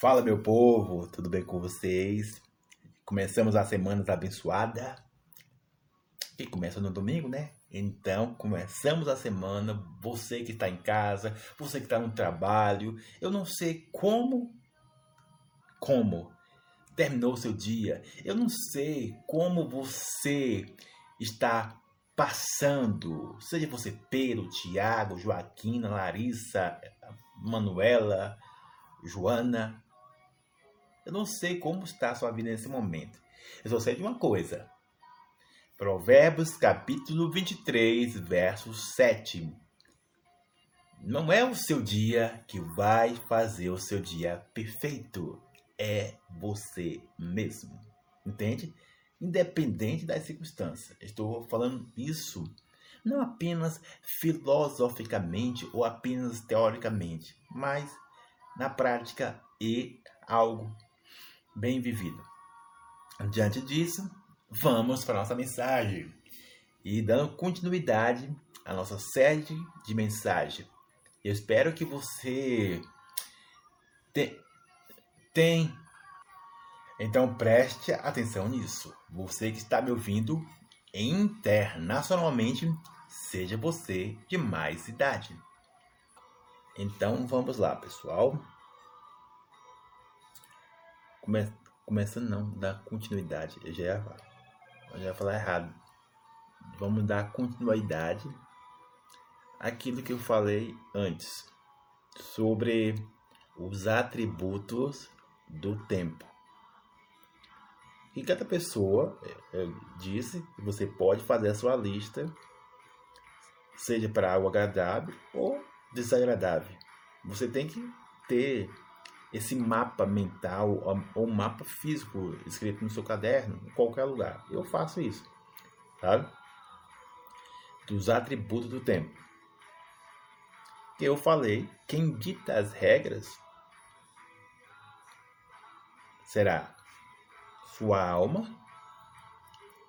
Fala, meu povo, tudo bem com vocês? Começamos a semana abençoada. E começa no domingo, né? Então, começamos a semana. Você que está em casa, você que está no trabalho, eu não sei como, como terminou o seu dia. Eu não sei como você está passando. Seja você Pedro, Tiago, Joaquina, Larissa, Manuela, Joana. Eu não sei como está a sua vida nesse momento. Eu só sei de uma coisa. Provérbios capítulo 23, verso 7. Não é o seu dia que vai fazer o seu dia perfeito. É você mesmo. Entende? Independente das circunstâncias. Estou falando isso não apenas filosoficamente ou apenas teoricamente, mas na prática e algo bem vivido. Diante disso, vamos para a nossa mensagem e dando continuidade à nossa série de mensagens. Eu espero que você te, tem. Então preste atenção nisso. Você que está me ouvindo internacionalmente, seja você de mais idade. Então vamos lá, pessoal. Come... Começando não, dar continuidade. Eu já ia, eu já ia falar errado. Vamos dar continuidade àquilo que eu falei antes sobre os atributos do tempo. E cada pessoa eu disse que você pode fazer a sua lista, seja para algo agradável ou desagradável. Você tem que ter esse mapa mental ou mapa físico escrito no seu caderno, em qualquer lugar. Eu faço isso, sabe? Dos atributos do tempo. Eu falei, quem dita as regras será sua alma,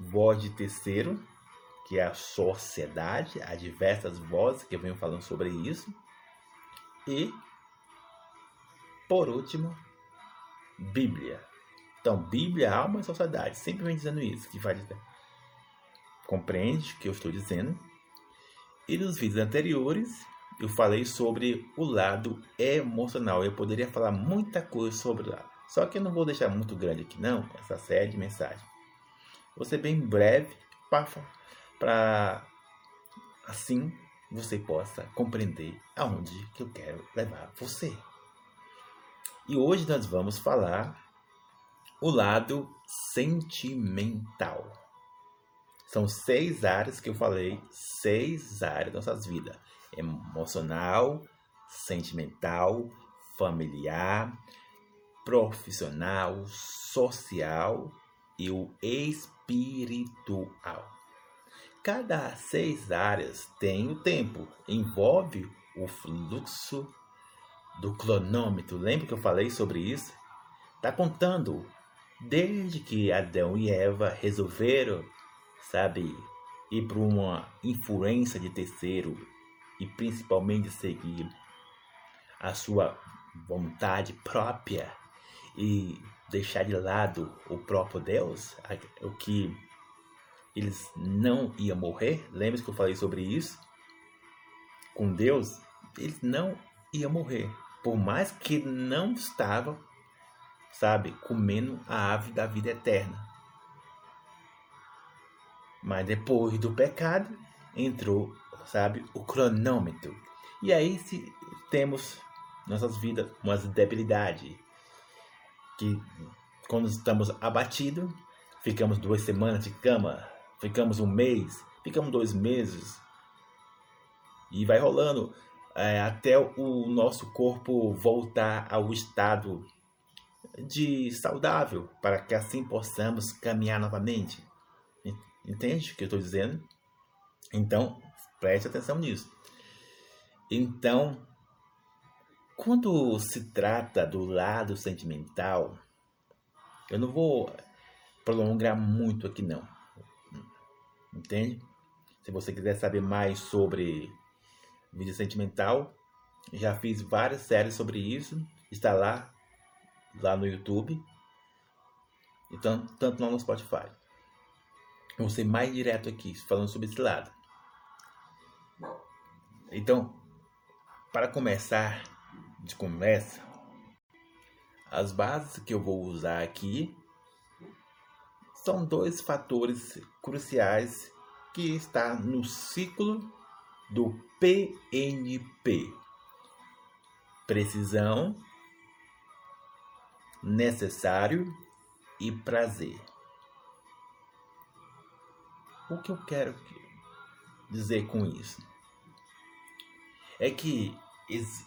voz de terceiro, que é a sociedade, há diversas vozes que venho falando sobre isso, e por último, Bíblia. Então, Bíblia, alma e sociedade. Sempre vem dizendo isso. Que dizer. Compreende o que eu estou dizendo? E nos vídeos anteriores, eu falei sobre o lado emocional. Eu poderia falar muita coisa sobre lá. Só que eu não vou deixar muito grande aqui, não, essa série de mensagens. Vou ser bem breve para assim você possa compreender aonde que eu quero levar você. E hoje nós vamos falar o lado sentimental. São seis áreas que eu falei, seis áreas das nossas vidas: emocional, sentimental, familiar, profissional, social e o espiritual. Cada seis áreas tem o tempo, envolve o fluxo do cronômetro, lembra que eu falei sobre isso? Está contando desde que Adão e Eva resolveram, sabe, ir para uma influência de terceiro e principalmente seguir a sua vontade própria e deixar de lado o próprio Deus, o que eles não iam morrer. Lembra que eu falei sobre isso? Com Deus, eles não iam morrer por mais que não estava, sabe, comendo a ave da vida eterna. Mas depois do pecado, entrou, sabe, o cronômetro. E aí se temos nossas vidas umas debilidades que quando estamos abatidos, ficamos duas semanas de cama, ficamos um mês, ficamos dois meses e vai rolando é, até o nosso corpo voltar ao estado de saudável, para que assim possamos caminhar novamente. Entende o que eu estou dizendo? Então, preste atenção nisso. Então, quando se trata do lado sentimental, eu não vou prolongar muito aqui não. Entende? Se você quiser saber mais sobre Vida sentimental. Já fiz várias séries sobre isso. Está lá lá no YouTube e tanto, tanto lá no Spotify. Vou ser mais direto aqui, falando sobre esse lado. Então, para começar de conversa, as bases que eu vou usar aqui são dois fatores cruciais que está no ciclo do PNP. Precisão, necessário e prazer. O que eu quero dizer com isso? É que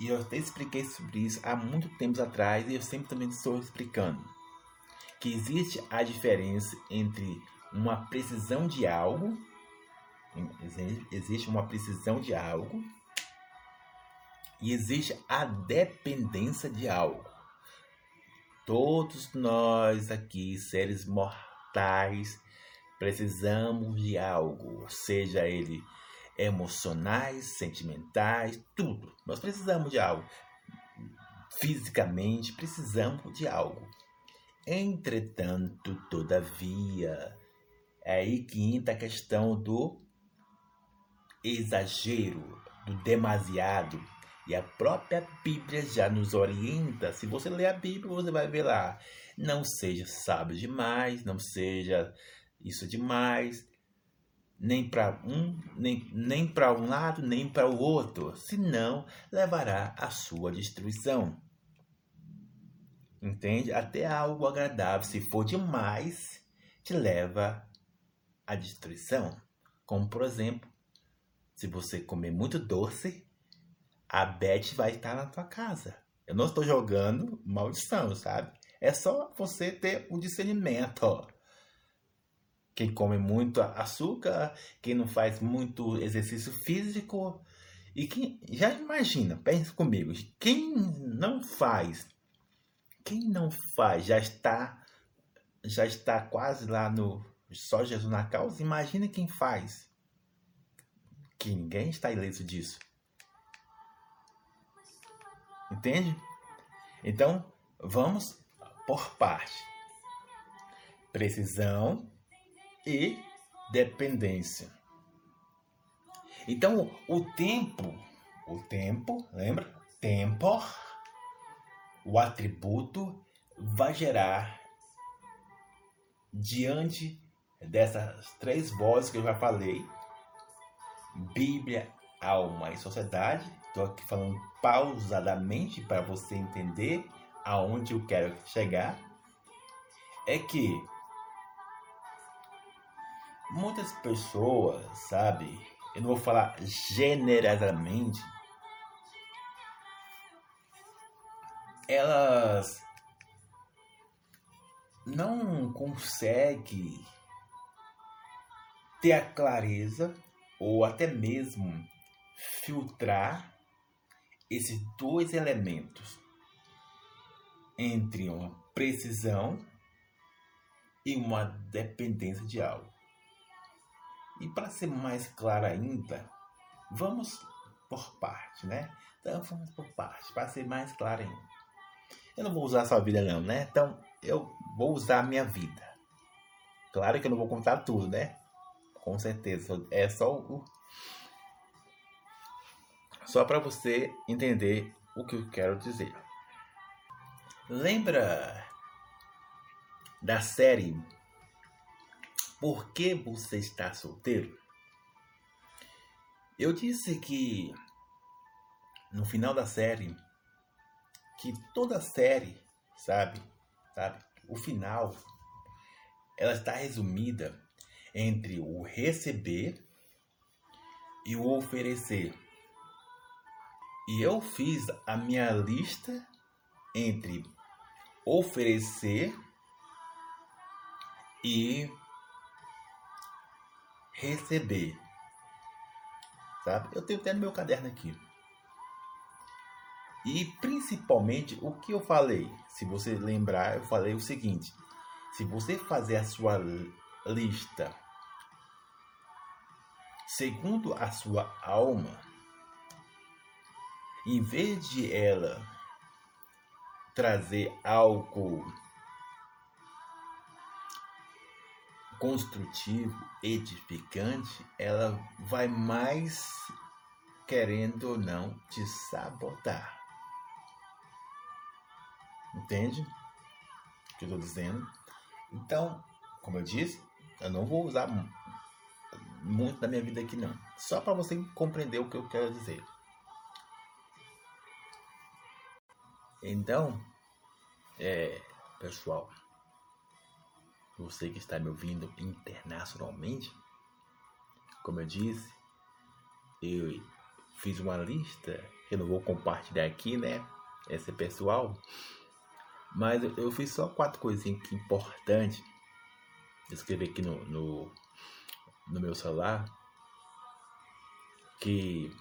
eu até expliquei sobre isso há muito tempo atrás e eu sempre também estou explicando que existe a diferença entre uma precisão de algo, existe uma precisão de algo e existe a dependência de algo. Todos nós aqui, seres mortais, precisamos de algo, seja ele emocionais, sentimentais, tudo. Nós precisamos de algo. Fisicamente, precisamos de algo. Entretanto, todavia, é aí que entra a questão do exagero, do demasiado. E a própria Bíblia já nos orienta. Se você ler a Bíblia, você vai ver lá. Não seja sábio demais, não seja isso demais, nem para um, nem, nem para um lado, nem para o outro, senão levará à sua destruição. Entende? Até algo agradável, se for demais, te leva à destruição. Como por exemplo, se você comer muito doce, a Beth vai estar na tua casa. Eu não estou jogando maldição, sabe? É só você ter um discernimento, quem come muito açúcar, quem não faz muito exercício físico. E quem já imagina, pense comigo, quem não faz, quem não faz, já está já está quase lá no só Jesus na causa, imagina quem faz. Que ninguém está ileso disso. Entende? Então, vamos por parte. Precisão e dependência. Então, o tempo, o tempo, lembra? Tempo, o atributo vai gerar diante dessas três vozes que eu já falei, Bíblia, alma e sociedade. Estou aqui falando pausadamente para você entender aonde eu quero chegar. É que muitas pessoas, sabe? Eu não vou falar generosamente. Elas não conseguem ter a clareza ou até mesmo filtrar esses dois elementos entre uma precisão e uma dependência de algo. E para ser mais claro ainda, vamos por parte, né? Então vamos por parte, para ser mais claro ainda. Eu não vou usar a sua vida não, né? Então eu vou usar a minha vida. Claro que eu não vou contar tudo, né? Com certeza. É só o. Só para você entender o que eu quero dizer. Lembra da série por que você está solteiro? Eu disse que no final da série que toda série, sabe, sabe, o final ela está resumida entre o receber e o oferecer. E eu fiz a minha lista entre oferecer e receber. Sabe? Eu tenho até no meu caderno aqui. E principalmente o que eu falei, se você lembrar, eu falei o seguinte: se você fazer a sua lista segundo a sua alma, em vez de ela trazer algo construtivo, edificante, ela vai mais querendo ou não te sabotar. Entende? O que eu estou dizendo? Então, como eu disse, eu não vou usar muito da minha vida aqui não. Só para você compreender o que eu quero dizer. Então, é, pessoal, você que está me ouvindo internacionalmente, como eu disse, eu fiz uma lista eu não vou compartilhar aqui, né? Esse pessoal. Mas eu fiz só quatro coisinhas importantes. Escrever aqui no, no, no meu celular. Que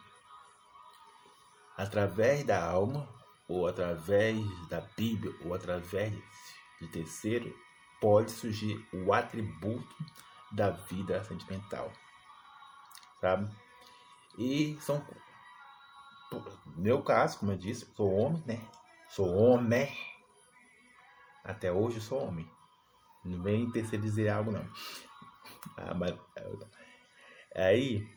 através da alma, ou através da Bíblia, ou através de terceiro, pode surgir o atributo da vida sentimental. Sabe? E são. No meu caso, como eu disse, sou homem, né? Sou homem. Até hoje sou homem. Não vem dizer algo, não. Ah, mas. Aí,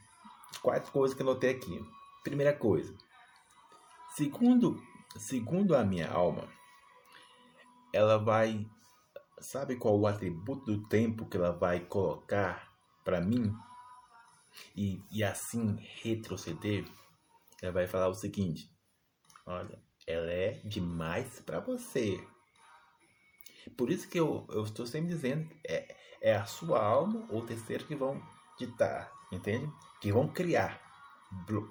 quatro coisas que eu notei aqui. Primeira coisa. Segundo, segundo a minha alma, ela vai Sabe qual o atributo do tempo que ela vai colocar para mim? E, e assim retroceder? Ela vai falar o seguinte: Olha, ela é demais para você. Por isso que eu, eu estou sempre dizendo: é, é a sua alma ou terceiro que vão ditar, entende? Que vão criar.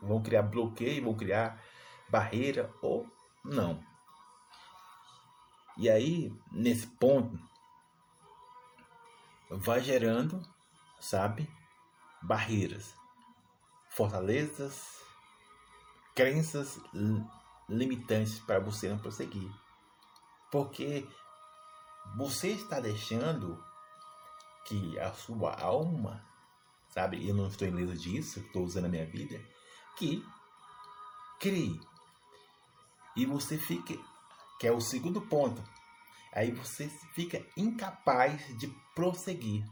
Vão criar bloqueio, vão criar barreira ou não. E aí, nesse ponto, vai gerando, sabe, barreiras, fortalezas, crenças limitantes para você não prosseguir. Porque você está deixando que a sua alma, sabe, eu não estou em liso disso, estou usando a minha vida, que crie. E você fica, que é o segundo ponto, aí você fica incapaz de prosseguir.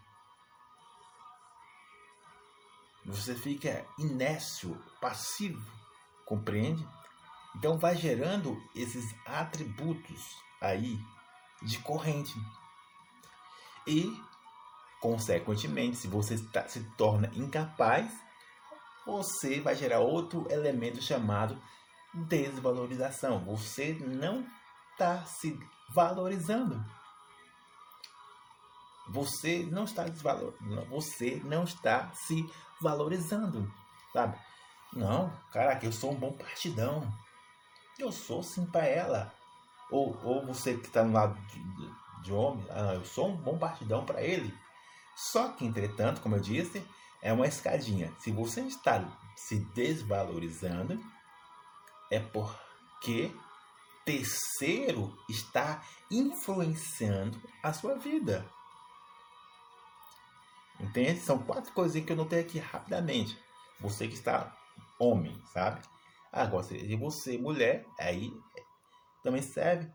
Você fica inércio, passivo, compreende? Então vai gerando esses atributos aí de corrente. E, consequentemente, se você está, se torna incapaz, você vai gerar outro elemento chamado desvalorização. Você não está se valorizando. Você não está desvalor... você não está se valorizando, sabe? Não, caraca, eu sou um bom partidão. Eu sou sim para ela. Ou, ou você que está no lado de, de homem, ah, eu sou um bom partidão para ele. Só que, entretanto, como eu disse, é uma escadinha. Se você está se desvalorizando, é porque terceiro está influenciando a sua vida. Entende? São quatro coisinhas que eu notei aqui rapidamente. Você que está homem, sabe? Agora, se você mulher, aí também serve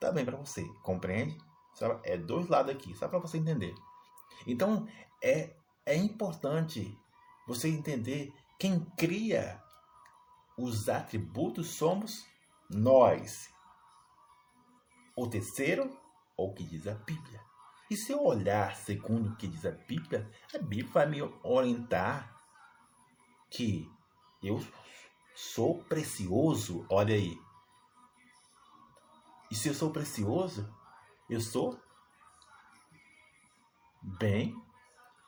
também para você, compreende? É dois lados aqui, só para você entender. Então, é, é importante você entender quem cria os atributos somos nós. O terceiro, o que diz a Bíblia. E se eu olhar segundo o que diz a Bíblia, a Bíblia vai me orientar que eu sou precioso, olha aí. E se eu sou precioso, eu sou bem,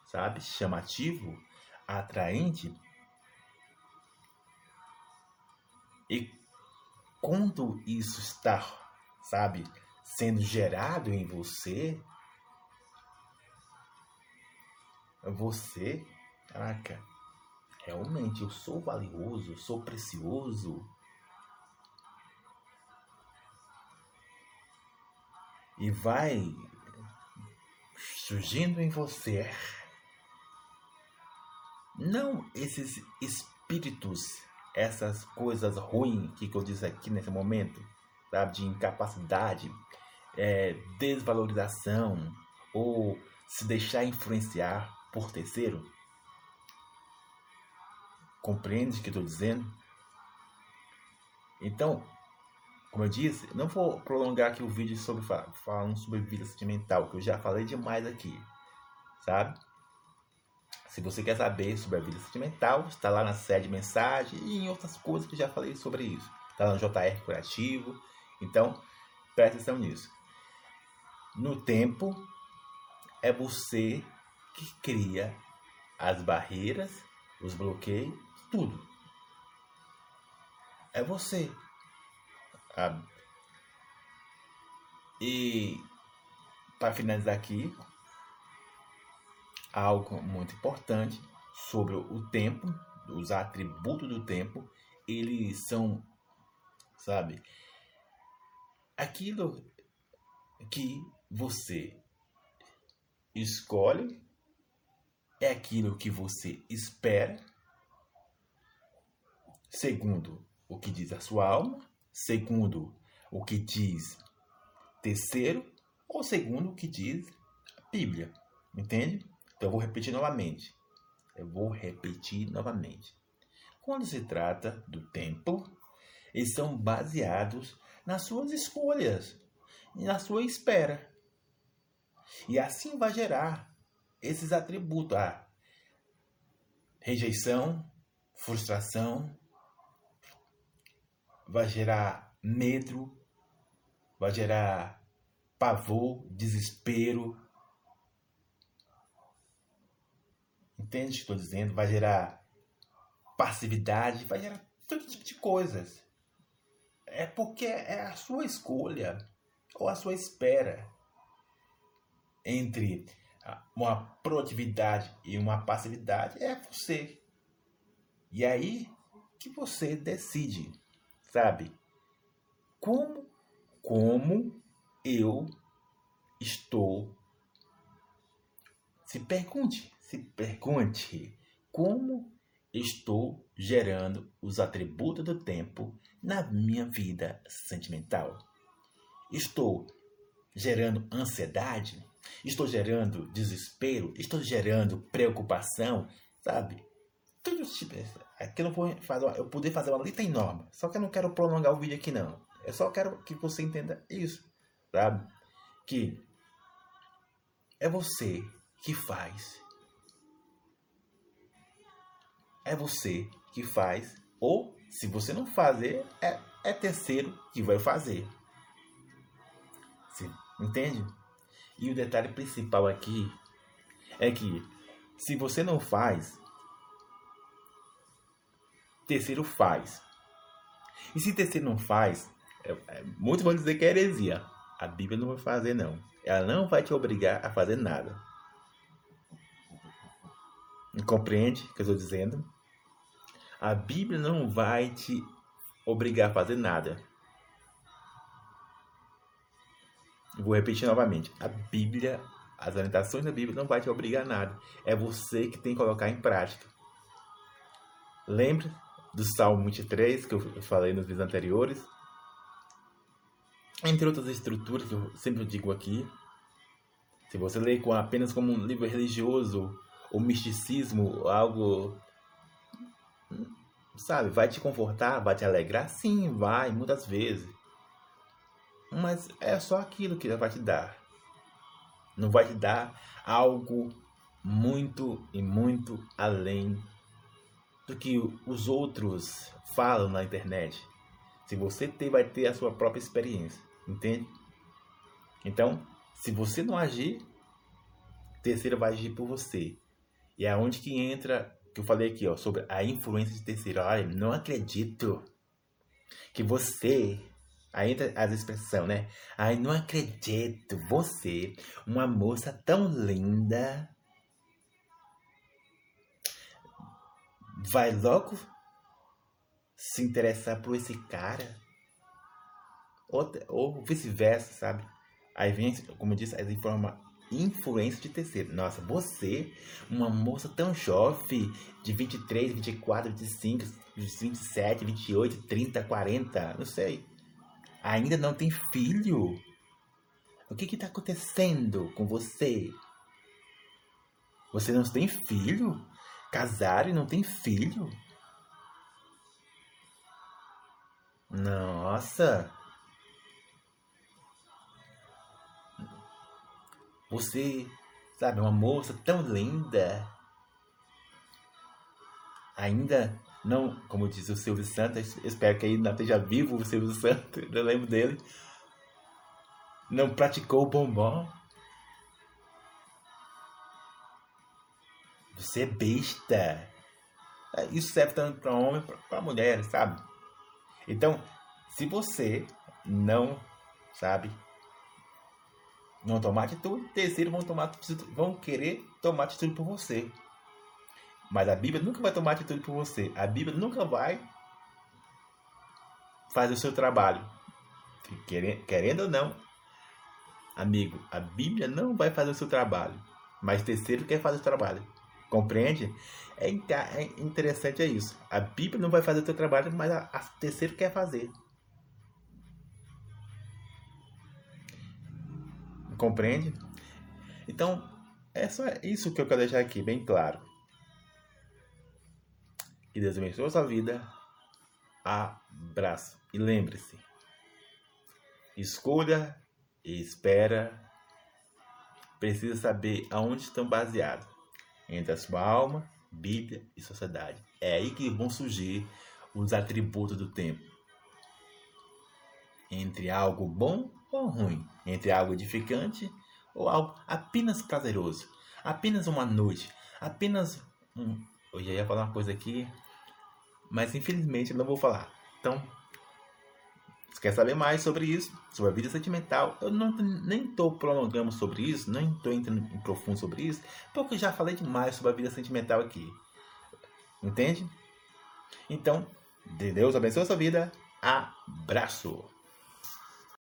sabe, chamativo, atraente. E quando isso está, sabe, sendo gerado em você, você, caraca, realmente eu sou valioso, eu sou precioso. E vai surgindo em você não esses espíritos essas coisas ruins que eu disse aqui nesse momento, sabe, de incapacidade, é, desvalorização ou se deixar influenciar por terceiro? Compreende o que estou dizendo? Então, como eu disse, não vou prolongar aqui o vídeo sobre falando sobre vida sentimental, que eu já falei demais aqui, sabe? Se você quer saber sobre a vida sentimental, está lá na série de mensagem e em outras coisas que já falei sobre isso. Está no JR Curativo. Então, preste atenção nisso. No tempo, é você que cria as barreiras, os bloqueios, tudo. É você. Sabe? E para finalizar aqui, algo muito importante sobre o tempo, os atributos do tempo, eles são, sabe, aquilo que você escolhe, é aquilo que você espera, segundo o que diz a sua alma, segundo o que diz terceiro, ou segundo o que diz a Bíblia, entende? Então eu vou repetir novamente. Eu vou repetir novamente. Quando se trata do tempo, eles são baseados nas suas escolhas e na sua espera. E assim vai gerar esses atributos: a rejeição, frustração, vai gerar medo, vai gerar pavor, desespero, Entende o que estou dizendo? Vai gerar passividade, vai gerar todo tipo de coisas. É porque é a sua escolha ou a sua espera entre uma proatividade e uma passividade é você. E aí que você decide, sabe? Como como eu estou se pergunte se pergunte como estou gerando os atributos do tempo na minha vida sentimental. Estou gerando ansiedade? Estou gerando desespero? Estou gerando preocupação? Sabe? Tudo tipo. Aqui eu não vou fazer eu poder fazer uma lista enorme. Só que eu não quero prolongar o vídeo aqui não. Eu só quero que você entenda isso, sabe? Que é você que faz é você que faz, ou se você não fazer, é, é terceiro que vai fazer. Entende? E o detalhe principal aqui é que se você não faz, terceiro faz. E se terceiro não faz, é, é, muitos vão dizer que é heresia. A Bíblia não vai fazer, não. Ela não vai te obrigar a fazer nada. Compreende o que eu estou dizendo? A Bíblia não vai te obrigar a fazer nada. Vou repetir novamente. A Bíblia, as orientações da Bíblia não vai te obrigar a nada. É você que tem que colocar em prática. Lembre do Salmo 23 que eu falei nos vídeos anteriores. Entre outras estruturas que eu sempre digo aqui. Se você ler com apenas como um livro religioso ou misticismo, algo sabe, vai te confortar, vai te alegrar? Sim, vai, muitas vezes. Mas é só aquilo que vai te dar. Não vai te dar algo muito e muito além do que os outros falam na internet. Se você ter, vai ter a sua própria experiência, entende? Então, se você não agir, terceiro vai agir por você. E é onde que entra que eu falei aqui, ó, sobre a influência de terceiro. Olha, não acredito que você. Aí entra as expressões, né? Ai, não acredito. Você, uma moça tão linda, vai logo se interessar por esse cara? Ou, ou vice-versa, sabe? Aí vem, como eu disse, as informações influência de terceiro. Nossa, você, uma moça tão jovem, de 23, 24, 25, 27, 28, 30, 40, não sei. ainda não tem filho? O que está acontecendo com você? Você não tem filho? Casar e não tem filho? Nossa! Você, sabe, uma moça tão linda. Ainda não, como diz o Silvio Santos, espero que ainda esteja vivo o Silvio Santos, eu lembro dele. Não praticou o bombom. Você é besta. Isso serve tanto para homem para mulher, sabe? Então, se você não, sabe, não tomar atitude, terceiro vão tomar vão querer tomar atitude por você. Mas a Bíblia nunca vai tomar atitude por você. A Bíblia nunca vai fazer o seu trabalho. Querendo ou não, amigo, a Bíblia não vai fazer o seu trabalho. Mas terceiro quer fazer o trabalho. Compreende? É, é interessante é isso. A Bíblia não vai fazer o seu trabalho, mas a, a quer fazer. Compreende? Então, é só isso que eu quero deixar aqui bem claro. Que Deus abençoe a sua vida. Abraço. E lembre-se: escolha e espera. Precisa saber aonde estão baseados entre a sua alma, Bíblia e sociedade. É aí que vão surgir os atributos do tempo. Entre algo bom ou ruim, entre algo edificante ou algo apenas prazeroso, apenas uma noite, apenas um. Eu já ia falar uma coisa aqui mas infelizmente eu não vou falar. Então, se quer saber mais sobre isso, sobre a vida sentimental, eu não, nem estou prolongando sobre isso, nem estou entrando em profundo sobre isso, porque eu já falei demais sobre a vida sentimental aqui. Entende? Então, Deus abençoe a sua vida. Abraço!